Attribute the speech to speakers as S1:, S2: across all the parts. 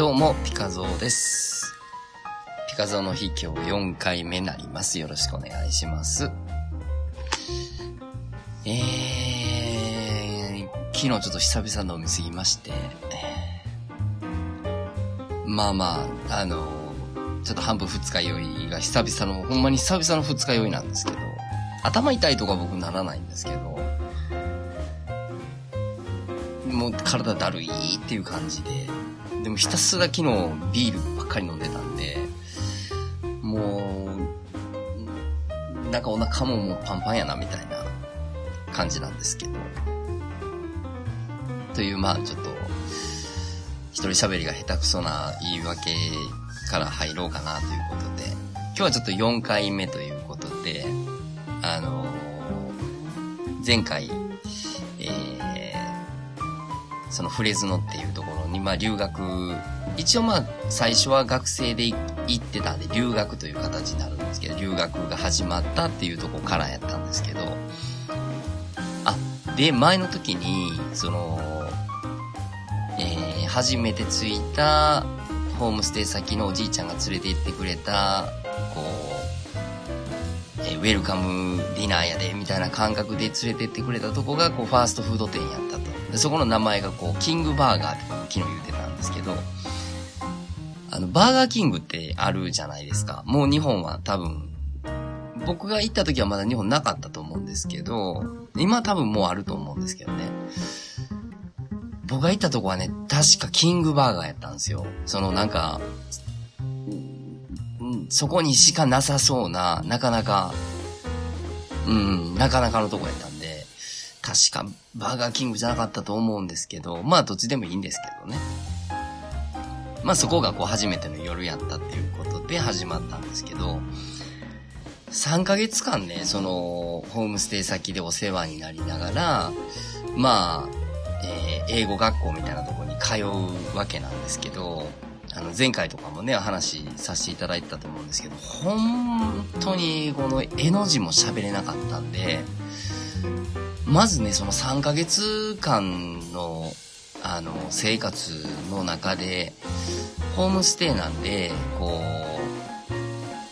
S1: どうも、ピカゾーです。ピカゾーの日今日4回目になります。よろしくお願いします。えー、昨日ちょっと久々の飲みすぎまして、まあまあ、あの、ちょっと半分二日酔いが久々の、ほんまに久々の二日酔いなんですけど、頭痛いとか僕ならないんですけど、もう体だるいっていう感じで、でもひたすら昨日ビールばっかり飲んでたんで、もう、なんかお腹ももうパンパンやなみたいな感じなんですけど。という、まあちょっと、一人喋りが下手くそな言い訳から入ろうかなということで、今日はちょっと4回目ということで、あの前回、えー、そのフレズノっていうところに、まあ留学、一応まあ最初は学生で行ってたんで留学という形になるんですけど、留学が始まったっていうとこからやったんですけど、あ、で、前の時に、その、え、初めて着いたホームステイ先のおじいちゃんが連れて行ってくれた、こう、えウェルカムディナーやで、みたいな感覚で連れてってくれたとこが、こう、ファーストフード店やったと。でそこの名前が、こう、キングバーガーって僕昨日言ってたんですけど、あの、バーガーキングってあるじゃないですか。もう日本は多分、僕が行った時はまだ日本なかったと思うんですけど、今多分もうあると思うんですけどね。僕が行ったとこはね、確かキングバーガーやったんですよ。そのなんか、そこにしかなさそうな、なかなか、うん、なかなかのとこやったんで、確かバーガーキングじゃなかったと思うんですけど、まあどっちでもいいんですけどね。まあそこがこう初めての夜やったっていうことで始まったんですけど、3ヶ月間ね、その、ホームステイ先でお世話になりながら、まあ、えー英語学校みたいなとこに通うわけなんですけど、あの、前回とかもね、話させていただいたと思うんですけど、本当に英語の絵の字も喋れなかったんで、まずね、その3ヶ月間の、あの、生活の中で、ホームステイなんで、こ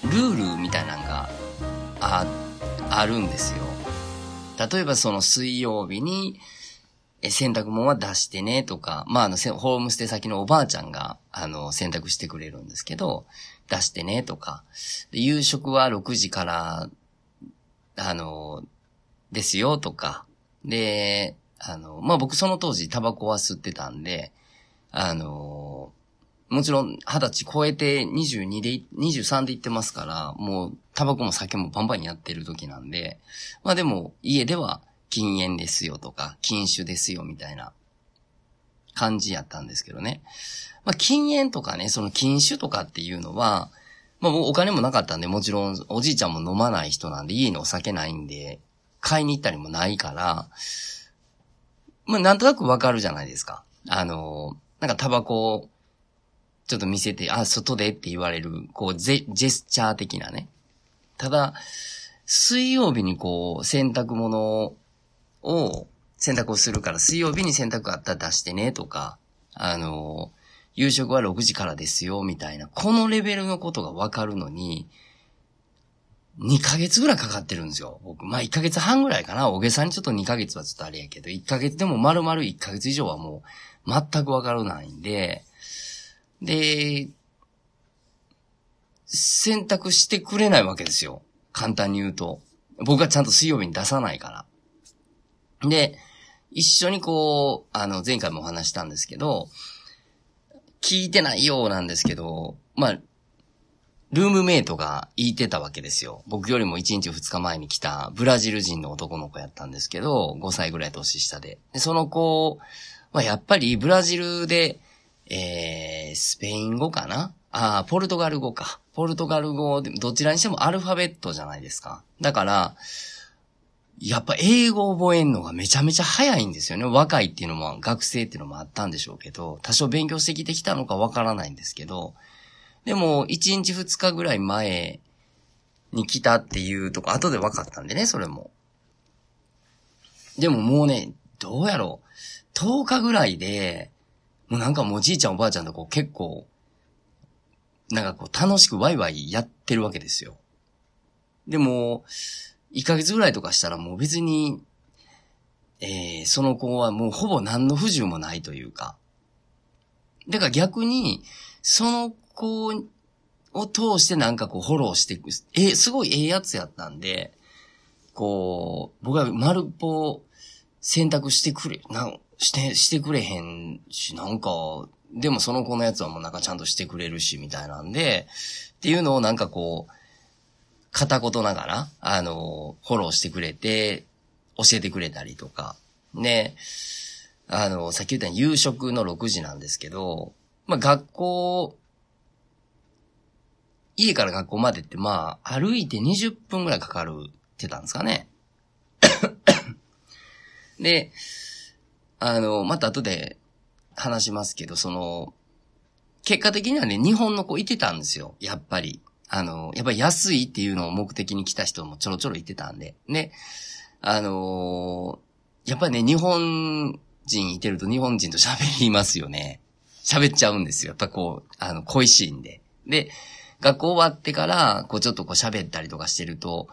S1: う、ルールみたいなのがあ、あるんですよ。例えばその水曜日に、え洗濯物は出してねとか、まあ、あの、ホームステイ先のおばあちゃんが、あの、洗濯してくれるんですけど、出してねとか、で夕食は6時から、あの、ですよとか、で、あの、まあ、僕その当時タバコは吸ってたんで、あの、もちろん二十歳超えて22で、23で行ってますから、もうタバコも酒もバンバンやってる時なんで、まあでも家では禁煙ですよとか、禁酒ですよみたいな感じやったんですけどね。まあ禁煙とかね、その禁酒とかっていうのは、まあお金もなかったんで、もちろんおじいちゃんも飲まない人なんで家にお酒ないんで、買いに行ったりもないから、まあなんとなくわかるじゃないですか。あの、なんかタバコをちょっと見せて、あ、外でって言われる、こう、ジェジェスチャー的なね。ただ、水曜日にこう、洗濯物を、洗濯をするから、水曜日に洗濯あったら出してね、とか、あの、夕食は6時からですよ、みたいな、このレベルのことがわかるのに、2ヶ月ぐらいかかってるんですよ。僕、まあ1ヶ月半ぐらいかな。大げさにちょっと2ヶ月はちょっとあれやけど、1ヶ月でも丸々1ヶ月以上はもう全くわからないんで、で、選択してくれないわけですよ。簡単に言うと。僕はちゃんと水曜日に出さないから。で、一緒にこう、あの、前回もお話したんですけど、聞いてないようなんですけど、まあ、ルームメイトが言ってたわけですよ。僕よりも1日2日前に来たブラジル人の男の子やったんですけど、5歳ぐらい年下で。でその子はやっぱりブラジルで、えー、スペイン語かな？ああ、ポルトガル語か。ポルトガル語、どちらにしてもアルファベットじゃないですか。だから、やっぱ英語を覚えるのがめちゃめちゃ早いんですよね。若いっていうのも、学生っていうのもあったんでしょうけど、多少勉強してきてきたのかわからないんですけど、でも、1日2日ぐらい前に来たっていうとこ、後で分かったんでね、それも。でももうね、どうやろう。10日ぐらいで、もうなんかもうじいちゃんおばあちゃんとこう結構、なんかこう楽しくワイワイやってるわけですよ。でも、1ヶ月ぐらいとかしたらもう別に、えー、その子はもうほぼ何の不自由もないというか。だから逆に、その子を通してなんかこうフォローしていく。え、すごいええやつやったんで、こう、僕は丸っぽ選択してくれ、な、して、してくれへんし、なんか、でもその子のやつはもうなんかちゃんとしてくれるし、みたいなんで、っていうのをなんかこう、片言ながら、あの、フォローしてくれて、教えてくれたりとか。ね、あの、さっき言った夕食の6時なんですけど、まあ学校、家から学校までってまあ歩いて20分ぐらいかかるってたんですかね。で、あの、また後で話しますけど、その、結果的にはね、日本の子いてたんですよ。やっぱり。あの、やっぱり安いっていうのを目的に来た人もちょろちょろいてたんで。ね。あのー、やっぱりね、日本人いてると日本人と喋りますよね。喋っちゃうんですよ。やっぱこう、あの、恋しいんで。で、学校終わってから、こうちょっとこう喋ったりとかしてると、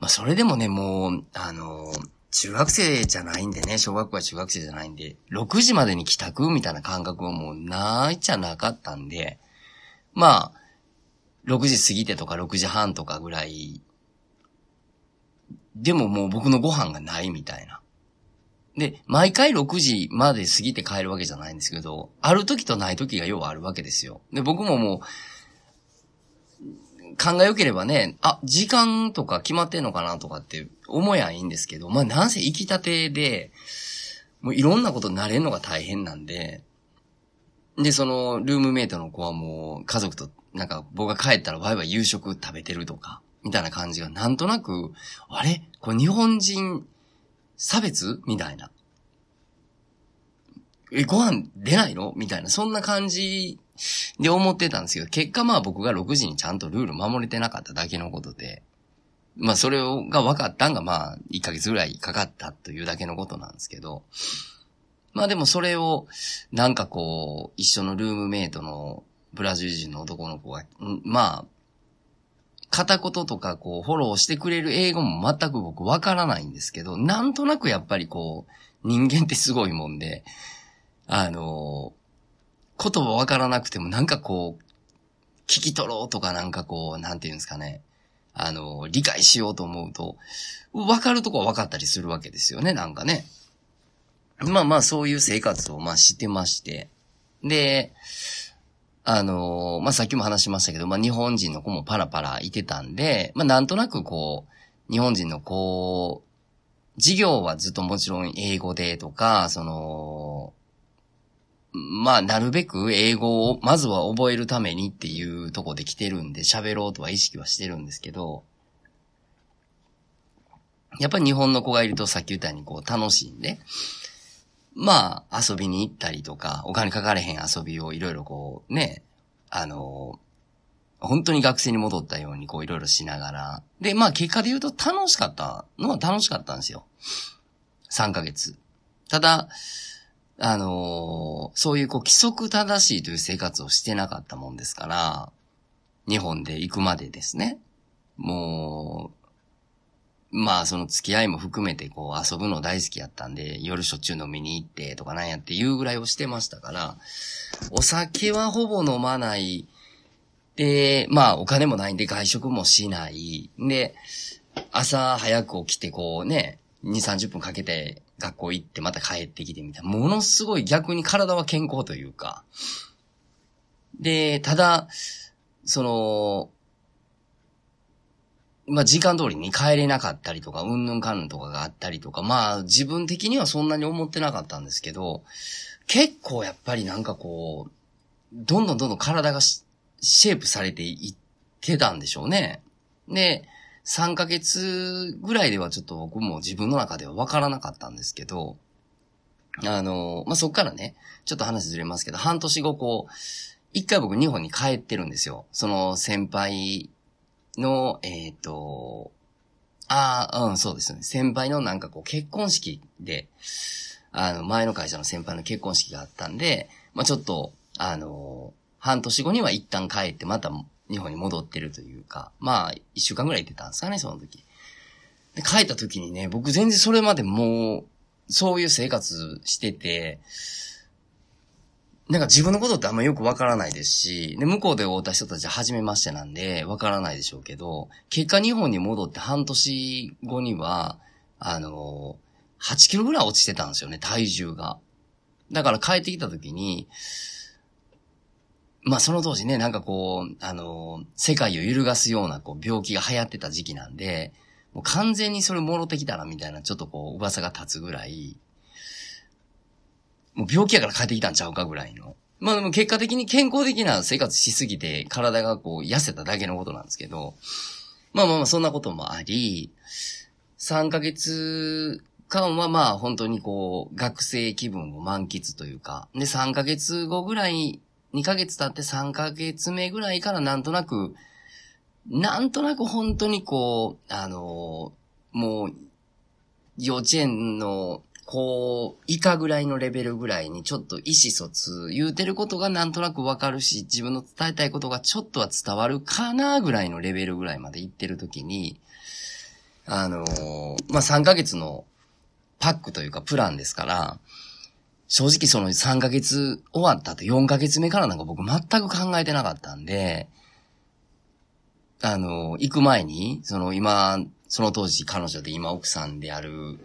S1: まあそれでもね、もう、あの、中学生じゃないんでね、小学校は中学生じゃないんで、6時までに帰宅みたいな感覚はもうないっちゃなかったんで、まあ、6時過ぎてとか6時半とかぐらい、でももう僕のご飯がないみたいな。で、毎回6時まで過ぎて帰るわけじゃないんですけど、ある時とない時が要はあるわけですよ。で、僕ももう、考え良ければね、あ、時間とか決まってんのかなとかって思やいいんですけど、まあなんせ行きたてで、もういろんなことになれるのが大変なんで、で、その、ルームメイトの子はもう家族となんか僕が帰ったらワイワイ夕食食べてるとか、みたいな感じがなんとなく、あれ？これ日本人差別？みたいな。え、ご飯出ないの？みたいな、そんな感じで思ってたんですけど、結果まあ僕が6時にちゃんとルール守れてなかっただけのことで、まあそれが分かったんがまあ1ヶ月ぐらいかかったというだけのことなんですけど、まあでもそれをなんかこう、一緒のルームメイトのブラジル人の男の子が、まあ、片言とかこう、フォローしてくれる英語も全く僕わからないんですけど、なんとなくやっぱりこう、人間ってすごいもんで、あの、言葉わからなくてもなんかこう、聞き取ろうとかなんかこう、なんていうんですかね。あの、理解しようと思うと、わかるとこは分かったりするわけですよね、なんかね。まあまあ、そういう生活をまあしてまして。で、あのまあ、さっきも話しましたけど、まあ、日本人の子もパラパラいてたんで、まあ、なんとなくこう、日本人の子、授業はずっともちろん英語でとか、その、まあ、なるべく英語を、まずは覚えるためにっていうとこで来てるんで、喋ろうとは意識はしてるんですけど、やっぱり日本の子がいるとさっき言ったようにこう楽しいんで、まあ、遊びに行ったりとか、お金かかれへん遊びをいろいろこう、ね、あの、本当に学生に戻ったようにこういろいろしながら。で、まあ結果で言うと楽しかったのは楽しかったんですよ。3ヶ月。ただ、あのそういうこう規則正しいという生活をしてなかったもんですから、日本で行くまでですね。もう、まあその付き合いも含めてこう遊ぶの大好きやったんで、夜しょっちゅう飲みに行ってとかなんやっていうぐらいをしてましたから、お酒はほぼ飲まない。で、まあお金もないんで外食もしない。で、朝早く起きてこうね、2、30分かけて学校行ってまた帰ってきてみたいな。ものすごい逆に体は健康というか。で、ただ、その、まあ、時間通りに帰れなかったりとか、うんぬんかんぬんとかがあったりとか、まあ、自分的にはそんなに思ってなかったんですけど、結構やっぱりなんかこう、どんどんどんどん体がシェイプされていってたんでしょうね。で、3ヶ月ぐらいではちょっと僕も自分の中ではわからなかったんですけど、あの、まあ、そっからね、ちょっと話ずれますけど、半年後こう、一回僕日本に帰ってるんですよ。その先輩の、えっ、ー、と、ああ、うん、そうですね。先輩のなんかこう結婚式で、あの、前の会社の先輩の結婚式があったんで、まあちょっと、あの、半年後には一旦帰ってまた日本に戻ってるというか、まあ一週間ぐらい行ってたんですかね、その時。で、帰った時にね、僕全然それまでもう、そういう生活してて、なんか自分のことってあんまよくわからないですし、で、向こうで会った人たちは初めましてなんで、わからないでしょうけど、結果日本に戻って半年後には、あの、8キロぐらい落ちてたんですよね、体重が。だから帰ってきた時に、まあその当時ね、なんかこう、あの、世界を揺るがすようなこう病気が流行ってた時期なんで、もう完全にそれ戻ってきたらみたいな、ちょっとこう噂が立つぐらい、もう病気やから帰ってきたんちゃうかぐらいの。まあでも結果的に健康的な生活しすぎて体がこう痩せただけのことなんですけど、まあまあまあそんなこともあり、3ヶ月間はまあ本当にこう学生気分を満喫というか、で3ヶ月後ぐらい、2ヶ月経って3ヶ月目ぐらいからなんとなく、なんとなく本当にこう、あのもう、幼稚園のこう、以下ぐらいのレベルぐらいにちょっと意思疎通、言うてることがなんとなくわかるし、自分の伝えたいことがちょっとは伝わるかなぐらいのレベルぐらいまで行ってるときに、あのまあ、3ヶ月のパックというかプランですから、正直その3ヶ月終わったと4ヶ月目からなんか僕全く考えてなかったんで、あの、行く前に、その今、その当時彼女で今奥さんである、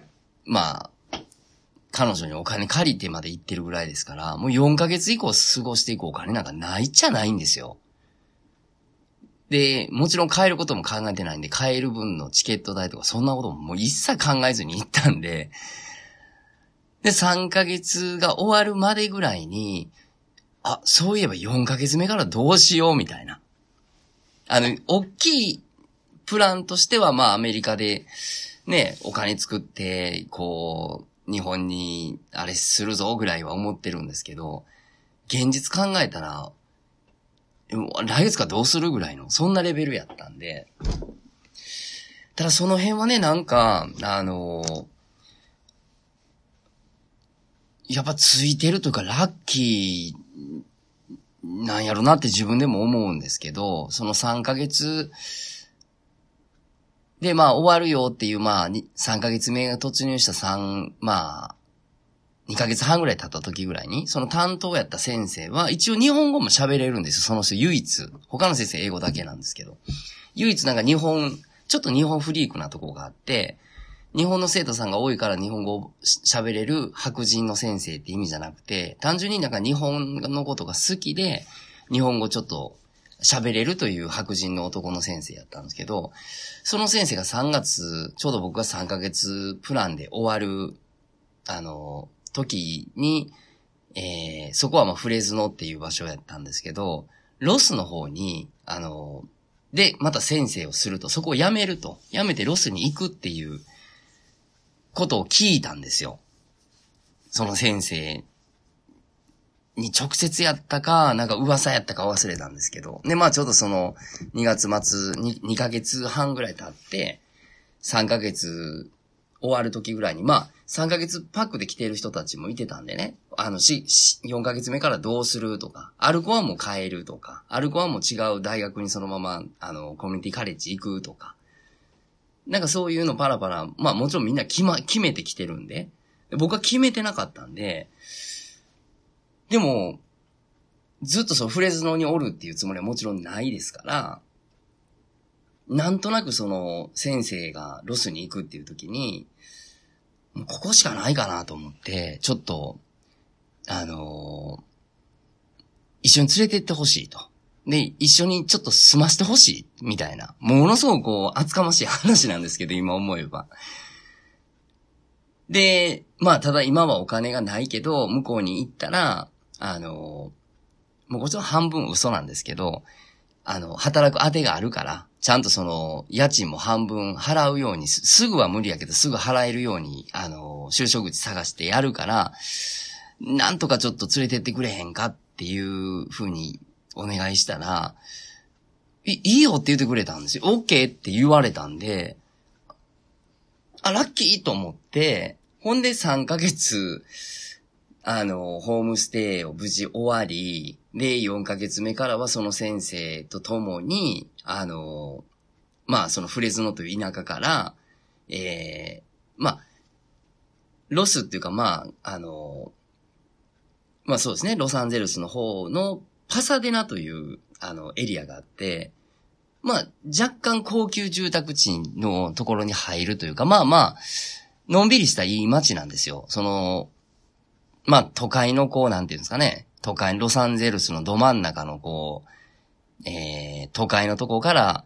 S1: まあ、彼女にお金借りてまで行ってるぐらいですから、もう4ヶ月以降過ごしていくお金なんかないっちゃないんですよ。で、もちろん帰ることも考えてないんで、帰る分のチケット代とかそんなことももう一切考えずに行ったんで、で、3ヶ月が終わるまでぐらいに、あ、そういえば4ヶ月目からどうしようみたいな。あの、大きいプランとしては、まあアメリカで、ね、お金作って、こう、日本にあれするぞぐらいは思ってるんですけど、現実考えたら、来月かどうするぐらいの、そんなレベルやったんで、ただその辺はね、なんか、あのやっぱついてるというか、ラッキーなんやろなって自分でも思うんですけど、その3ヶ月、で、まあ終わるよっていう、まあ3ヶ月目が突入した3、まあ、2ヶ月半ぐらい経った時ぐらいに、その担当やった先生は、一応日本語も喋れるんですよ、その人唯一。他の先生英語だけなんですけど。唯一なんか日本、ちょっと日本フリークなとこがあって、日本の生徒さんが多いから日本語を喋れる白人の先生って意味じゃなくて、単純になんか日本のことが好きで、日本語ちょっと喋れるという白人の男の先生やったんですけど、その先生が3月、ちょうど僕が3ヶ月プランで終わる、あの、時に、えー、そこはまあフレズノっていう場所やったんですけど、ロスの方に、あの、で、また先生をすると、そこを辞めると、辞めてロスに行くっていうことを聞いたんですよ。その先生に直接やったか、なんか噂やったか忘れたんですけど。で、まあちょうどその2月末2、2ヶ月半ぐらい経って、3ヶ月終わる時ぐらいに、まあ3ヶ月パックで来てる人たちもいてたんでね。あの、し、4ヶ月目からどうするとか、アルコはもう変えるとか、アルコはもう違う大学にそのまま、あの、コミュニティカレッジ行くとか。なんかそういうのパラパラ、まあもちろんみんな決ま、決めてきてるんで、僕は決めてなかったんで、でも、ずっとそうフレズノにおるっていうつもりはもちろんないですから、なんとなくその先生がロスに行くっていう時に、もうここしかないかなと思って、ちょっと、あのー、一緒に連れてってほしいと。で、一緒にちょっと済ませてほしい、みたいな。ものすごくこう、厚かましい話なんですけど、今思えば。で、まあ、ただ今はお金がないけど、向こうに行ったら、あの、もうこっちら半分嘘なんですけど、あの、働く当てがあるから、ちゃんとその、家賃も半分払うようにす、すぐは無理やけど、すぐ払えるように、あの、就職口探してやるから、なんとかちょっと連れてってくれへんかっていうふうにお願いしたら、いいいよって言ってくれたんですよ。OK って言われたんで、あ、ラッキーと思って、ほんで3ヶ月、あの、ホームステイを無事終わり、で、4ヶ月目からはその先生と共に、あの、まあ、そのフレズノという田舎から、ええー、まあ、ロスっていうか、まあ、あの、まあそうですね、ロサンゼルスの方のパサデナという、あの、エリアがあって、まあ、若干高級住宅地のところに入るというか、まあまあ、のんびりしたいい街なんですよ。その、まあ、都会のこう、なんていうんですかね。都会、ロサンゼルスのど真ん中のこう、えー、都会のとこから、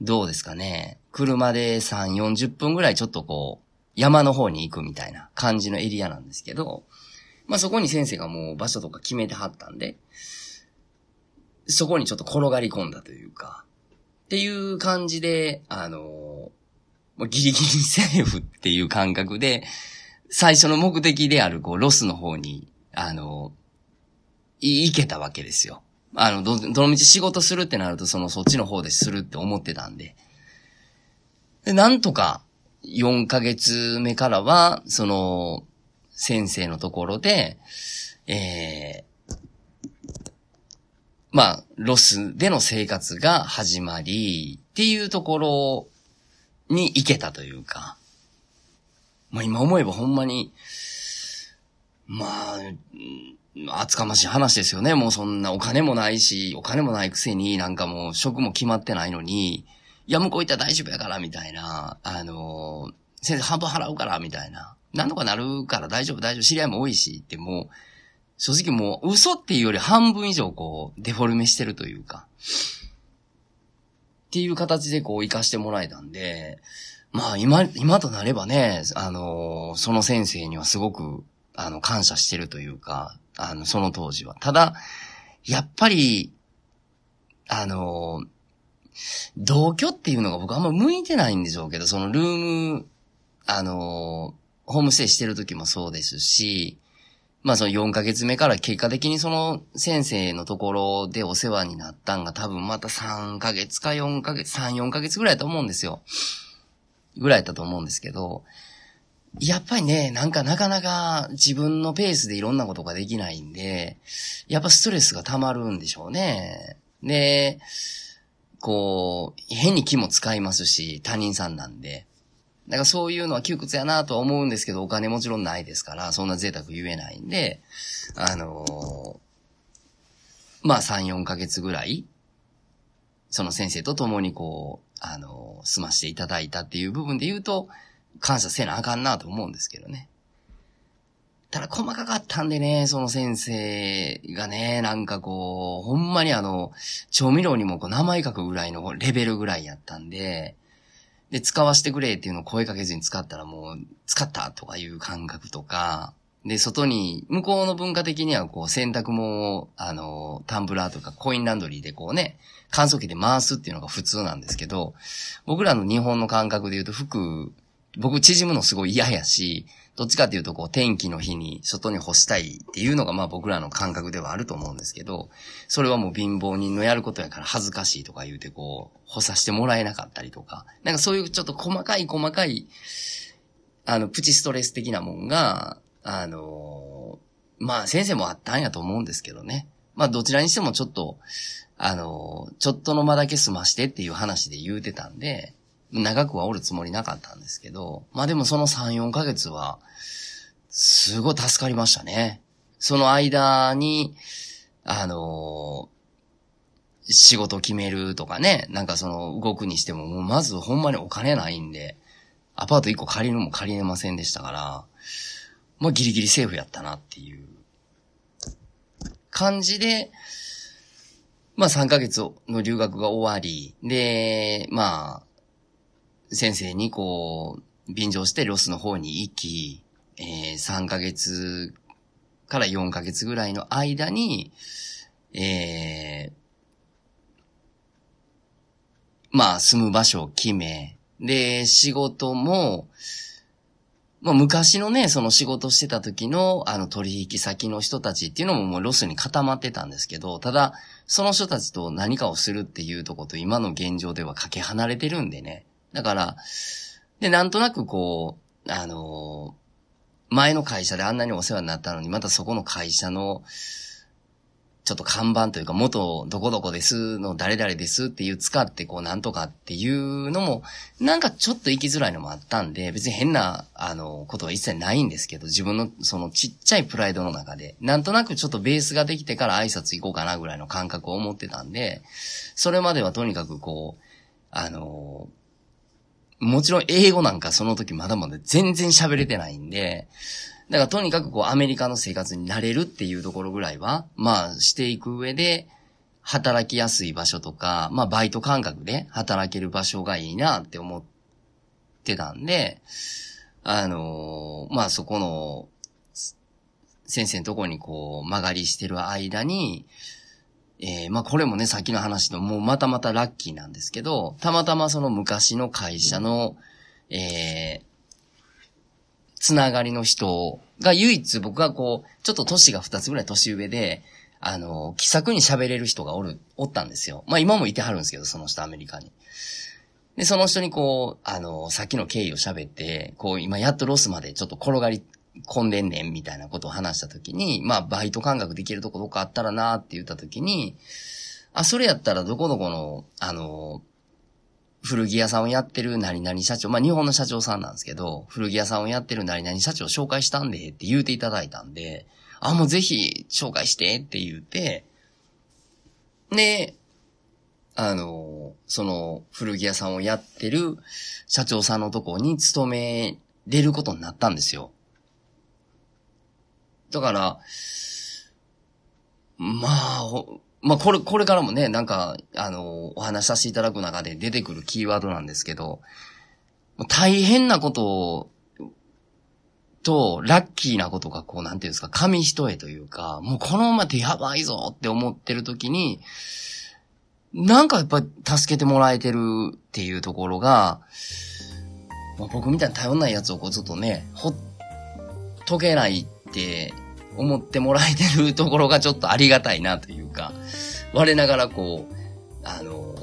S1: どうですかね。車で3、40分ぐらいちょっとこう、山の方に行くみたいな感じのエリアなんですけど、まあそこに先生がもう場所とか決めてはったんで、そこにちょっと転がり込んだというか、っていう感じで、あのもうギリギリセーフっていう感覚で、最初の目的である、こう、ロスの方に、あの行けたわけですよ。あの、ど、どの道仕事するってなると、その、そっちの方でするって思ってたんで。で、なんとか、4ヶ月目からは、その、先生のところで、えー、まあ、ロスでの生活が始まり、っていうところに行けたというか、まあ今思えばほんまに、まあ、厚かましい話ですよね。もうそんなお金もないし、お金もないくせになんかもう職も決まってないのに、いや、向こう行ったら大丈夫やから、みたいな、あの先生半分払うから、みたいな。なんとかなるから大丈夫、大丈夫、知り合いも多いし、ってもう、正直もう嘘っていうより半分以上こう、デフォルメしてるというか、っていう形でこう、活かしてもらえたんで、まあ今、今となればね、あのその先生にはすごく、あの、感謝してるというか、あの、その当時は。ただ、やっぱり、あの同居っていうのが僕あんま向いてないんでしょうけど、そのルーム、あのホームステイしてる時もそうですし、まあその4ヶ月目から結果的にその先生のところでお世話になったんが多分また3ヶ月か4ヶ月、3、4ヶ月ぐらいだと思うんですよ。ぐらいだと思うんですけど、やっぱりね、なんかなかなか自分のペースでいろんなことができないんで、やっぱストレスが溜まるんでしょうね。で、こう、変に気も使いますし、他人さんなんで。だかそういうのは窮屈やなとは思うんですけど、お金もちろんないですから、そんな贅沢言えないんで、あのー、まあ3、4ヶ月ぐらい、その先生と共にこう、あのー、済ましていただいたっていう部分で言うと、感謝せなあかんなと思うんですけどね。ただ細かかったんでね、その先生がね、なんかこう、ほんまにあの、調味料にもこう名前書くぐらいのレベルぐらいやったんで、で、使わせてくれっていうのを声かけずに使ったらもう、使ったとかいう感覚とか、で、外に、向こうの文化的にはこう、洗濯も、あの、タンブラーとかコインランドリーでこうね、乾燥機で回すっていうのが普通なんですけど、僕らの日本の感覚で言うと服、僕縮むのすごい嫌やし、どっちかっていうと、こう、天気の日に外に干したいっていうのが、まあ僕らの感覚ではあると思うんですけど、それはもう貧乏人のやることやから恥ずかしいとか言うて、こう、干さしてもらえなかったりとか、なんかそういうちょっと細かい細かい、あの、プチストレス的なもんが、あのまあ先生もあったんやと思うんですけどね。まあどちらにしてもちょっと、あのちょっとの間だけ済ましてっていう話で言うてたんで、長くはおるつもりなかったんですけど、まあでもその3、4ヶ月は、すごい助かりましたね。その間に、あのー、仕事決めるとかね、なんかその動くにしても、もうまずほんまにお金ないんで、アパート1個借りるも借りれませんでしたから、まあギリギリセーフやったなっていう感じで、まあ3ヶ月の留学が終わり、で、まあ、先生にこう、便乗してロスの方に行き、えー、3ヶ月から4ヶ月ぐらいの間に、えー、まあ、住む場所を決め、で、仕事も、まあ、昔のね、その仕事してた時の、あの、取引先の人たちっていうのももうロスに固まってたんですけど、ただ、その人たちと何かをするっていうとこと今の現状ではかけ離れてるんでね。だから、で、なんとなくこう、あの前の会社であんなにお世話になったのに、またそこの会社の、ちょっと看板というか、元どこどこですの誰々ですっていう使ってこうなんとかっていうのも、なんかちょっと行きづらいのもあったんで、別に変な、あの、ことは一切ないんですけど、自分のそのちっちゃいプライドの中で、なんとなくちょっとベースができてから挨拶行こうかなぐらいの感覚を持ってたんで、それまではとにかくこう、あの、もちろん英語なんかその時まだまだ全然喋れてないんで、だからとにかくこうアメリカの生活に慣れるっていうところぐらいは、まあしていく上で、働きやすい場所とか、まあバイト感覚で働ける場所がいいなって思ってたんで、あのー、まあそこの、先生のとこにこう曲がりしてる間に、えー、まあこれもね、さっきの話のもうまたまたラッキーなんですけど、たまたまその昔の会社の、えー、つながりの人が唯一僕がこう、ちょっと年が二つぐらい年上で、あの、気さくに喋れる人がおる、おったんですよ。まあ今もいてはるんですけど、その人アメリカに。で、その人にこう、あの、さっきの経緯を喋って、こう、今やっとロスまでちょっと転がり込んでんねんみたいなことを話したときに、まあバイト感覚できるとこどっかあったらなって言ったときに、あ、それやったらどこどこの、あの、古着屋さんをやってる何々社長、まあ日本の社長さんなんですけど、古着屋さんをやってる何々社長紹介したんでって言うていただいたんで、あ、もうぜひ紹介してって言うて、で、あの、その古着屋さんをやってる社長さんのとこに勤めれることになったんですよ。だから、まあ、まあ、これ、これからもね、なんか、あの、お話しさせていただく中で出てくるキーワードなんですけど、大変なことと、ラッキーなことがこう、なんていうんですか、紙一重というか、もうこのままでやばいぞって思ってる時に、なんかやっぱ助けてもらえてるっていうところが、まあ、僕みたいに頼んないやつをこうちょっとね、ほっとけないって思ってもらえてるところがちょっとありがたいなというか、我ながらこう、あの、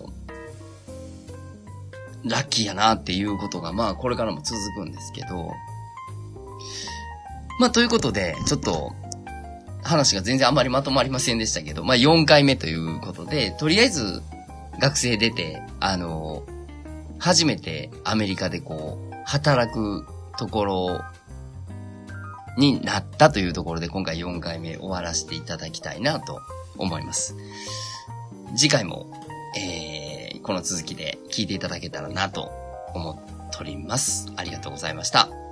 S1: ラッキーやなっていうことが、まあこれからも続くんですけど、まあということで、ちょっと、話が全然あまりまとまりませんでしたけど、まあ4回目ということで、とりあえず学生出て、あの、初めてアメリカでこう、働くところになったというところで今回4回目終わらせていただきたいなと思います。次回も、えー、この続きで聞いていただけたらなと思っております。ありがとうございました。